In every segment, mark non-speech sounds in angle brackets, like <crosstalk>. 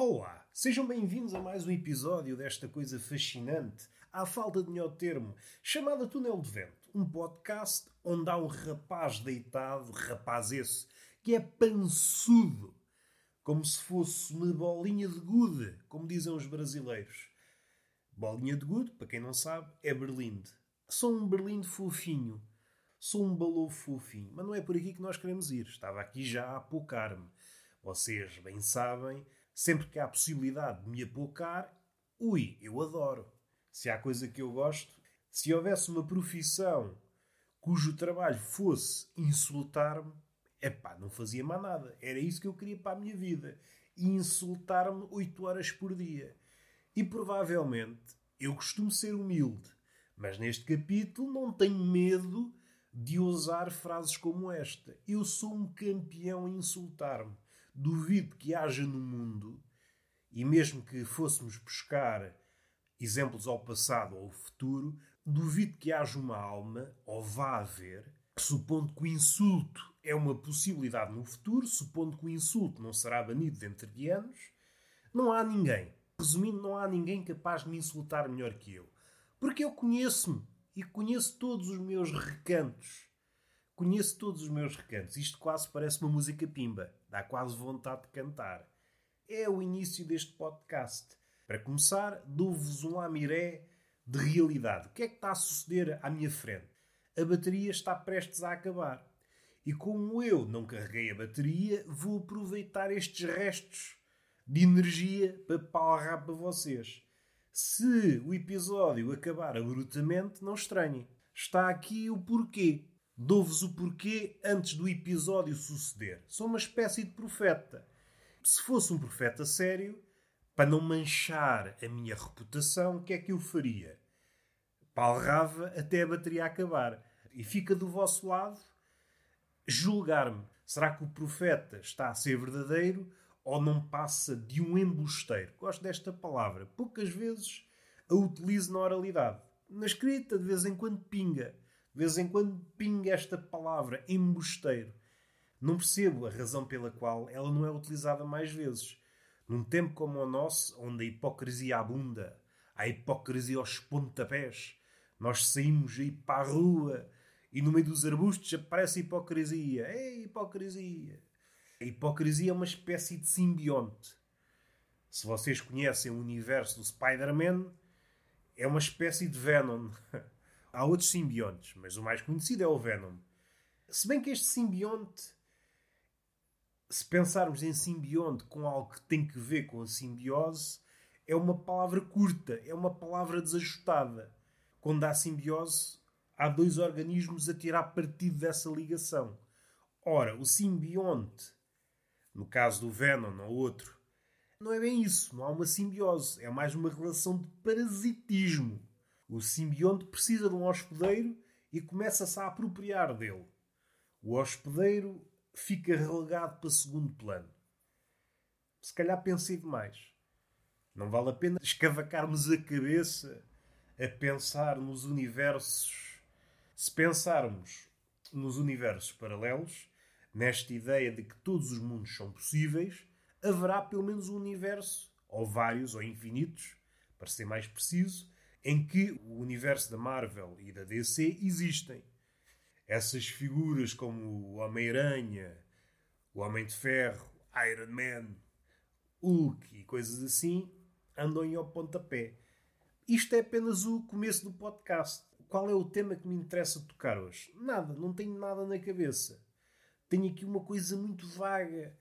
Olá, sejam bem-vindos a mais um episódio desta coisa fascinante, à falta de melhor termo, chamada Túnel de Vento, um podcast onde há um rapaz deitado, rapaz esse, que é pançudo, como se fosse uma bolinha de gude, como dizem os brasileiros. Bolinha de gude, para quem não sabe, é berlinde. Sou um berlinde fofinho. Sou um balou fofinho. Mas não é por aqui que nós queremos ir. Estava aqui já a apocar-me. Vocês bem sabem, sempre que há possibilidade de me apocar, ui, eu adoro. Se há coisa que eu gosto, se houvesse uma profissão cujo trabalho fosse insultar-me, epá, não fazia mais nada. Era isso que eu queria para a minha vida. Insultar-me oito horas por dia. E provavelmente eu costumo ser humilde, mas neste capítulo não tenho medo de usar frases como esta. Eu sou um campeão em insultar-me. Duvido que haja no mundo, e mesmo que fôssemos buscar exemplos ao passado ou ao futuro, duvido que haja uma alma, ou vá haver, supondo que o insulto é uma possibilidade no futuro, supondo que o insulto não será banido dentro de anos, não há ninguém. Resumindo, não há ninguém capaz de me insultar melhor que eu. Porque eu conheço-me e conheço todos os meus recantos. Conheço todos os meus recantos. Isto quase parece uma música pimba. Dá quase vontade de cantar. É o início deste podcast. Para começar, dou-vos um amiré de realidade. O que é que está a suceder à minha frente? A bateria está prestes a acabar. E como eu não carreguei a bateria, vou aproveitar estes restos de energia para palrar para vocês. Se o episódio acabar abruptamente, não estranhem. Está aqui o porquê. Dou-vos o porquê antes do episódio suceder. Sou uma espécie de profeta. Se fosse um profeta sério, para não manchar a minha reputação, o que é que eu faria? Palrava até a bateria acabar. E fica do vosso lado julgar-me. Será que o profeta está a ser verdadeiro ou não passa de um embusteiro. Gosto desta palavra. Poucas vezes a utilizo na oralidade. Na escrita, de vez em quando pinga. De vez em quando pinga esta palavra, embusteiro. Não percebo a razão pela qual ela não é utilizada mais vezes. Num tempo como o nosso, onde a hipocrisia abunda, a hipocrisia aos pontapés, nós saímos aí para a rua e no meio dos arbustos aparece a hipocrisia. Ei, hipocrisia! A hipocrisia é uma espécie de simbionte. Se vocês conhecem o universo do Spider-Man, é uma espécie de Venom. <laughs> Há outros simbiontes, mas o mais conhecido é o Venom. Se bem que este simbionte, se pensarmos em simbionte com algo que tem que ver com a simbiose, é uma palavra curta, é uma palavra desajustada. Quando há simbiose, há dois organismos a tirar partido dessa ligação. Ora, o simbionte no caso do Venom ou outro, não é bem isso. Não há uma simbiose. É mais uma relação de parasitismo. O simbionte precisa de um hospedeiro e começa-se a apropriar dele. O hospedeiro fica relegado para segundo plano. Se calhar pensei demais. Não vale a pena escavacarmos a cabeça a pensar nos universos. Se pensarmos nos universos paralelos, nesta ideia de que todos os mundos são possíveis, haverá pelo menos um universo, ou vários, ou infinitos, para ser mais preciso, em que o universo da Marvel e da DC existem. Essas figuras como o Homem-Aranha, o Homem de Ferro, Iron Man, Hulk e coisas assim andam em ao pontapé. Isto é apenas o começo do podcast. Qual é o tema que me interessa tocar hoje? Nada, não tenho nada na cabeça tenho aqui uma coisa muito vaga.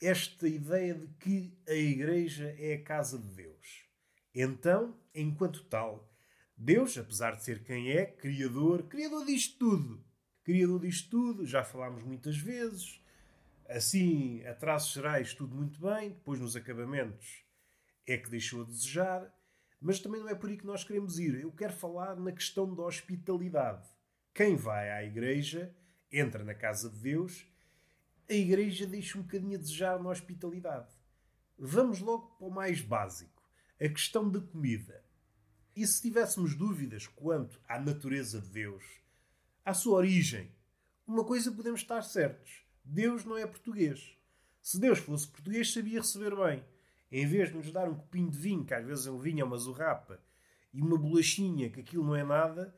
Esta ideia de que a Igreja é a casa de Deus. Então, enquanto tal, Deus, apesar de ser quem é, Criador, Criador disto tudo. Criador disto tudo, já falámos muitas vezes. Assim, a traços gerais, tudo muito bem. Depois, nos acabamentos, é que deixou a desejar. Mas também não é por aí que nós queremos ir. Eu quero falar na questão da hospitalidade. Quem vai à igreja entra na casa de Deus a igreja deixa um bocadinho a desejar na hospitalidade. Vamos logo para o mais básico, a questão da comida. E se tivéssemos dúvidas quanto à natureza de Deus, à sua origem, uma coisa podemos estar certos: Deus não é português. Se Deus fosse português, sabia receber bem. em vez de nos dar um copinho de vinho, que às vezes um vinho é uma zurrapa, e uma bolachinha, que aquilo não é nada,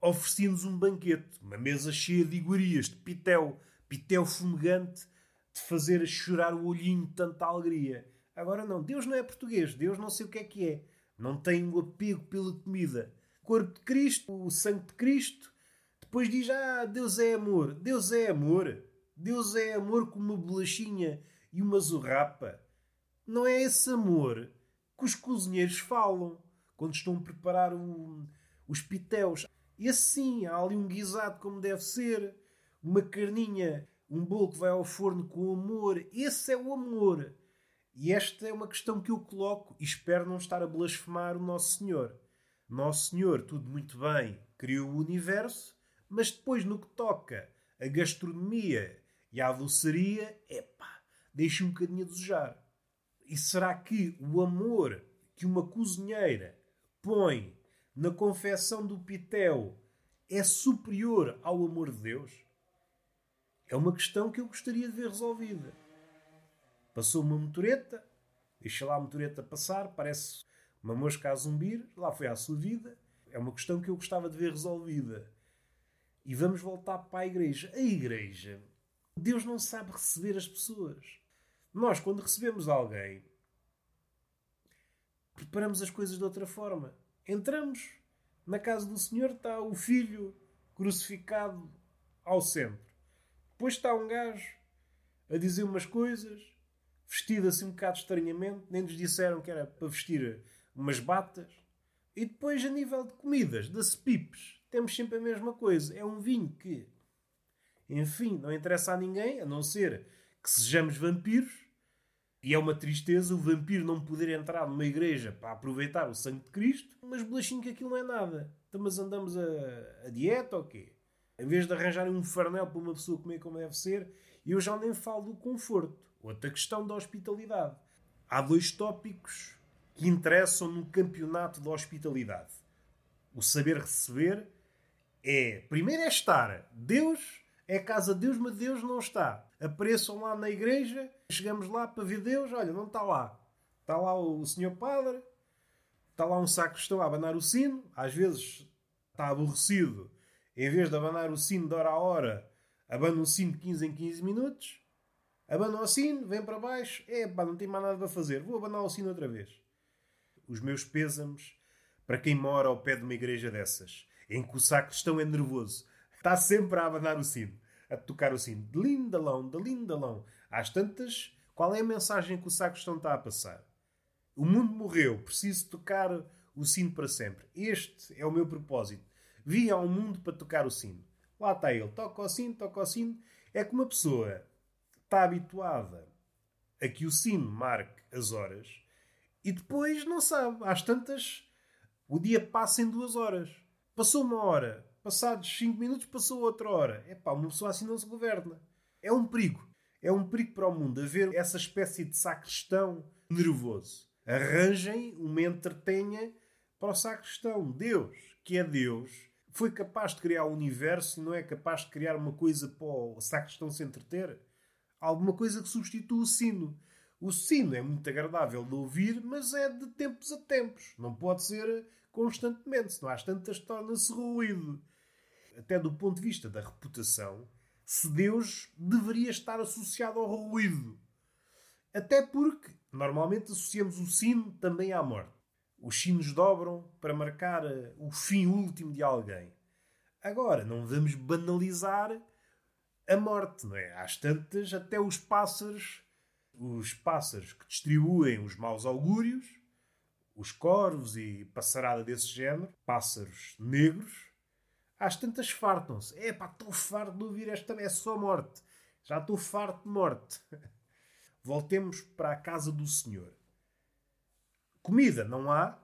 oferecia-nos um banquete, uma mesa cheia de iguarias, de pitel, pitel fumegante, de fazer chorar o olhinho de tanta alegria. Agora não, Deus não é português, Deus não sei o que é que é. Não tem o apego pela comida. Corpo de Cristo, o sangue de Cristo. Depois diz, ah, Deus é amor. Deus é amor. Deus é amor com uma bolachinha e uma zurrapa. Não é esse amor que os cozinheiros falam quando estão a preparar o, os pitéus. E assim, há ali um guisado como deve ser, uma carninha, um bolo que vai ao forno com amor. Esse é o amor. E esta é uma questão que eu coloco e espero não estar a blasfemar o Nosso Senhor. Nosso Senhor, tudo muito bem, criou o universo, mas depois no que toca a gastronomia e a doçaria, epá, deixa um bocadinho a desejar. E será que o amor que uma cozinheira põe na confecção do pitel é superior ao amor de Deus? É uma questão que eu gostaria de ver resolvida. Passou uma motoreta, deixa lá a motoreta passar, parece uma mosca a zumbir, lá foi à sua vida. É uma questão que eu gostava de ver resolvida. E vamos voltar para a igreja. A igreja, Deus não sabe receber as pessoas. Nós, quando recebemos alguém, preparamos as coisas de outra forma. Entramos na casa do Senhor, está o filho crucificado ao centro. Depois está um gajo a dizer umas coisas, vestido assim um bocado estranhamente, nem nos disseram que era para vestir umas batas. E depois, a nível de comidas, das pipes, temos sempre a mesma coisa. É um vinho que, enfim, não interessa a ninguém, a não ser que sejamos vampiros. E é uma tristeza o vampiro não poder entrar numa igreja para aproveitar o sangue de Cristo, mas bolachinho que aquilo não é nada. Então, mas andamos a, a dieta ou quê? Em vez de arranjarem um farnel para uma pessoa comer como deve ser, eu já nem falo do conforto. Outra questão da hospitalidade. Há dois tópicos que interessam no campeonato da hospitalidade. O saber receber é, primeiro é estar. Deus é casa de Deus, mas Deus não está. Apareçam lá na igreja, chegamos lá para ver Deus, olha, não está lá. Está lá o senhor padre, está lá um sacristão a abanar o sino, às vezes está aborrecido, em vez de abanar o sino de hora a hora, abana o sino de 15 em 15 minutos, abana o sino, vem para baixo, é pá, não tem mais nada para fazer, vou abanar o sino outra vez. Os meus pêsames para quem mora ao pé de uma igreja dessas, em que o sacristão é nervoso, está sempre a abanar o sino, a tocar o sino, de lindalão, de lindalão. Às tantas, qual é a mensagem que o sacristão está a passar? O mundo morreu, preciso tocar o sino para sempre. Este é o meu propósito. Vim ao mundo para tocar o sino. Lá está ele, toca o sino, toca o sino. É que uma pessoa está habituada a que o sino marque as horas e depois não sabe. Às tantas, o dia passa em duas horas. Passou uma hora, passados cinco minutos passou outra hora. É pá, uma pessoa assim não se governa. É um perigo. É um perigo para o mundo haver essa espécie de sacristão nervoso. Arranjem uma entretenha para o sacristão. Deus, que é Deus, foi capaz de criar o universo e não é capaz de criar uma coisa para o sacristão se entreter? Alguma coisa que substitua o sino. O sino é muito agradável de ouvir, mas é de tempos a tempos. Não pode ser constantemente, senão às tantas torna-se ruído. Até do ponto de vista da reputação, se Deus deveria estar associado ao ruído. Até porque normalmente associamos o sino também à morte. Os sinos dobram para marcar eh, o fim último de alguém. Agora, não vamos banalizar a morte, não é? Às tantas, até os pássaros, os pássaros que distribuem os maus augúrios, os corvos e passarada desse género, pássaros negros, às tantas fartam-se. É pá, estou farto de ouvir esta, é só morte. Já estou farto de morte. <laughs> Voltemos para a casa do Senhor. Comida não há,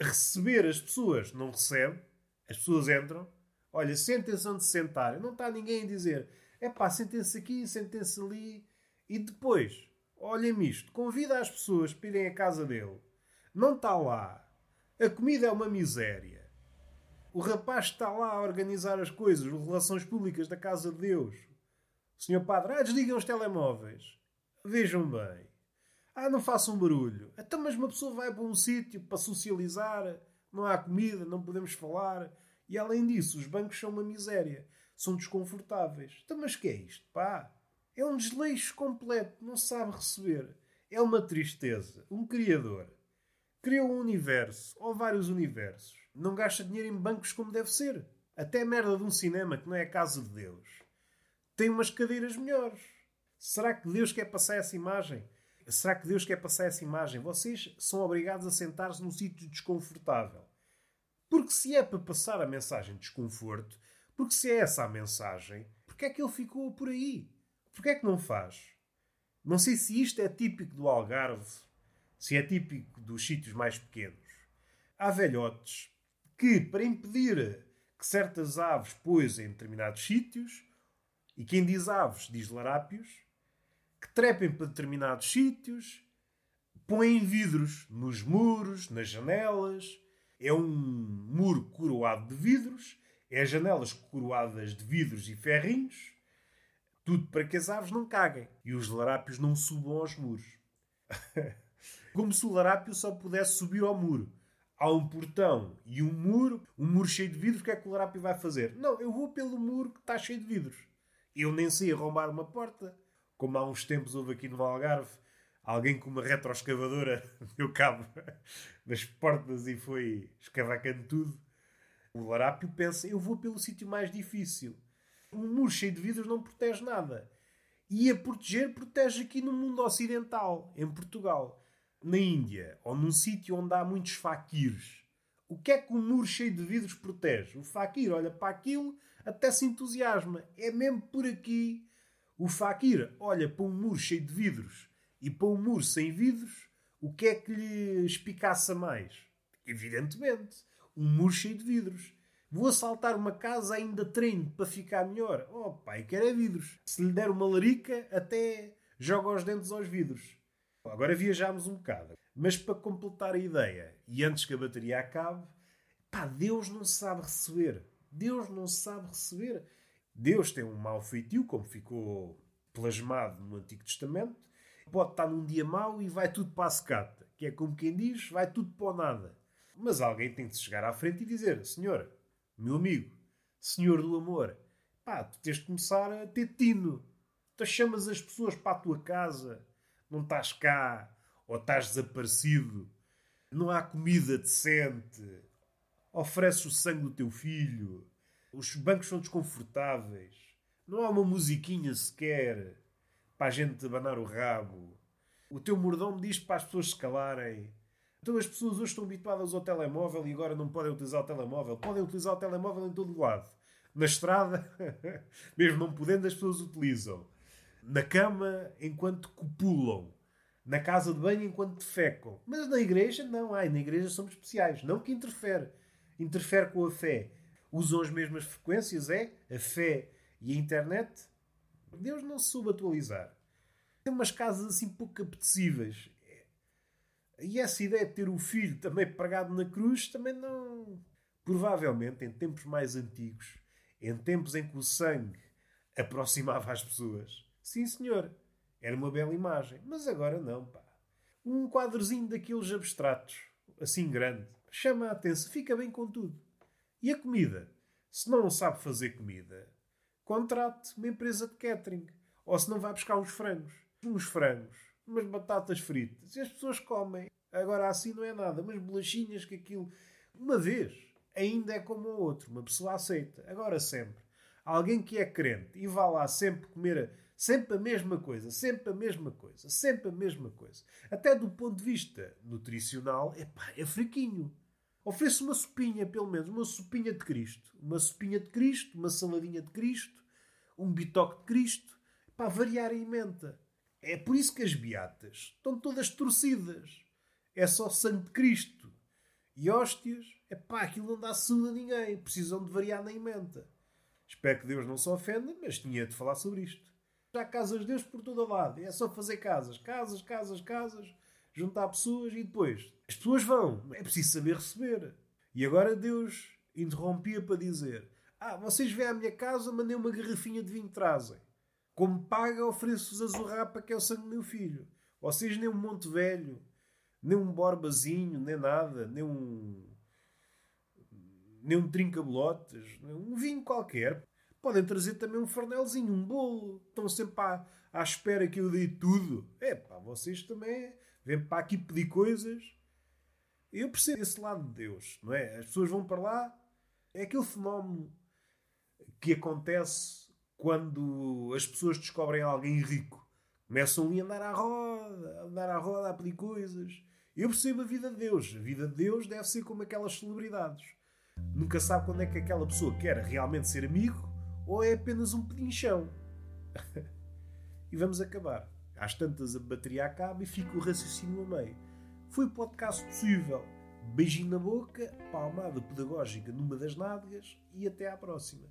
receber as pessoas não recebe, as pessoas entram, olha, sentem-se onde se não está ninguém a dizer é pá, sentem-se aqui, sentem-se ali. E depois, olhem-me isto, convida as pessoas para irem à casa dele. Não está lá. A comida é uma miséria. O rapaz está lá a organizar as coisas, as relações públicas da casa de Deus. Senhor Padre, ah, desliguem os telemóveis. Vejam bem. Ah, não façam barulho. Então, mas uma pessoa vai para um sítio para socializar, não há comida, não podemos falar. E além disso, os bancos são uma miséria. São desconfortáveis. Então, mas que é isto? Pá, é um desleixo completo. Não sabe receber. É uma tristeza. Um criador criou um universo, ou vários universos. Não gasta dinheiro em bancos como deve ser. Até a merda de um cinema, que não é a casa de Deus, tem umas cadeiras melhores. Será que Deus quer passar essa imagem? Será que Deus quer passar essa imagem? Vocês são obrigados a sentar-se num sítio desconfortável. Porque se é para passar a mensagem de desconforto, porque se é essa a mensagem, porque é que ele ficou por aí? Porque é que não faz? Não sei se isto é típico do Algarve, se é típico dos sítios mais pequenos. Há velhotes que, para impedir que certas aves poisem em determinados sítios, e quem diz aves diz larápios, que trepem para determinados sítios, põem vidros nos muros, nas janelas. É um muro coroado de vidros, é janelas coroadas de vidros e ferrinhos. Tudo para que as aves não caguem e os larápios não subam aos muros. <laughs> Como se o larápio só pudesse subir ao muro. Há um portão e um muro, um muro cheio de vidros, o que é que o larápio vai fazer? Não, eu vou pelo muro que está cheio de vidros. Eu nem sei arrombar uma porta como há uns tempos houve aqui no Algarve, alguém com uma retroescavadora <laughs> deu cabo nas portas e foi escavacando tudo. O larápio pensa: eu vou pelo sítio mais difícil. Um muro cheio de vidros não protege nada. E a proteger, protege aqui no mundo ocidental, em Portugal. Na Índia, ou num sítio onde há muitos faquires. O que é que um muro cheio de vidros protege? O faquir olha para aquilo, até se entusiasma. É mesmo por aqui o Fakir olha para um muro cheio de vidros e para um muro sem vidros, o que é que lhe espicaça mais? Evidentemente, um muro cheio de vidros. Vou assaltar uma casa ainda treino para ficar melhor. Oh pai, quero é vidros. Se lhe der uma larica, até joga os dentes aos vidros. Agora viajámos um bocado. Mas para completar a ideia, e antes que a bateria acabe, pá, Deus não sabe receber. Deus não sabe receber. Deus tem um mau feitio, como ficou plasmado no Antigo Testamento. Pode estar num dia mau e vai tudo para a secata. Que é como quem diz, vai tudo para o nada. Mas alguém tem de chegar à frente e dizer: Senhor, meu amigo, Senhor do amor, pá, tu tens de começar a ter tino. Tu chamas as pessoas para a tua casa, não estás cá, ou estás desaparecido, não há comida decente, ofereces o sangue do teu filho, os bancos são desconfortáveis. Não há uma musiquinha sequer para a gente abanar o rabo. O teu mordomo diz para as pessoas se calarem. Então as pessoas hoje estão habituadas ao telemóvel e agora não podem utilizar o telemóvel. Podem utilizar o telemóvel em todo lado. Na estrada, <laughs> mesmo não podendo, as pessoas utilizam. Na cama, enquanto copulam. Na casa de banho, enquanto defecam. Mas na igreja, não. Ai, na igreja somos especiais. Não que interfere. Interfere com a fé usam as mesmas frequências, é? A fé e a internet. Deus não se soube atualizar. Tem umas casas assim pouco apetecíveis. E essa ideia de ter o filho também pregado na cruz também não. Provavelmente, em tempos mais antigos, em tempos em que o sangue aproximava as pessoas, sim senhor, era uma bela imagem. Mas agora não, pá. Um quadrozinho daqueles abstratos, assim grande, chama a atenção, fica bem com tudo. E a comida? Se não sabe fazer comida, contrate uma empresa de catering. Ou se não vai buscar uns frangos. Uns frangos, umas batatas fritas. E as pessoas comem. Agora assim não é nada. Umas bolachinhas que aquilo. Uma vez, ainda é como o outro. Uma pessoa aceita. Agora sempre. Alguém que é crente e vá lá sempre comer sempre a mesma coisa, sempre a mesma coisa, sempre a mesma coisa. Até do ponto de vista nutricional, epá, é fraquinho. Ofereço uma sopinha, pelo menos, uma sopinha de Cristo. Uma sopinha de Cristo, uma saladinha de Cristo, um bitoque de Cristo, para variar a emenda. É por isso que as beatas estão todas torcidas. É só sangue de Cristo. E hóstias, é pá, aquilo não dá saúde a ninguém. Precisam de variar na emenda. Espero que Deus não se ofenda, mas tinha de falar sobre isto. Já há casas de Deus por todo lado. É só fazer casas, casas, casas, casas juntar pessoas e depois as pessoas vão. É preciso saber receber. E agora Deus interrompia para dizer: Ah, vocês vêm à minha casa, mandei uma garrafinha de vinho trazem. Como paga, ofereço-vos a zurrapa, que é o sangue do meu filho. Vocês nem um Monte Velho, nem um Borbazinho, nem nada, nem um. nem um trinca-bolotes, um vinho qualquer. Podem trazer também um farnelzinho, um bolo. Estão sempre à, à espera que eu dê tudo. É pá, vocês também vêm para aqui pedir coisas. Eu percebo esse lado de Deus, não é? As pessoas vão para lá. É aquele fenómeno que acontece quando as pessoas descobrem alguém rico. Começam a andar à roda, a andar à roda a pedir coisas. Eu percebo a vida de Deus. A vida de Deus deve ser como aquelas celebridades. Nunca sabe quando é que aquela pessoa quer realmente ser amigo ou é apenas um pedinchão. <laughs> e vamos acabar. Às tantas a bateria acaba e fica o raciocínio a meio. Foi o podcast possível. Beijinho na boca, palmada pedagógica numa das nádegas e até à próxima.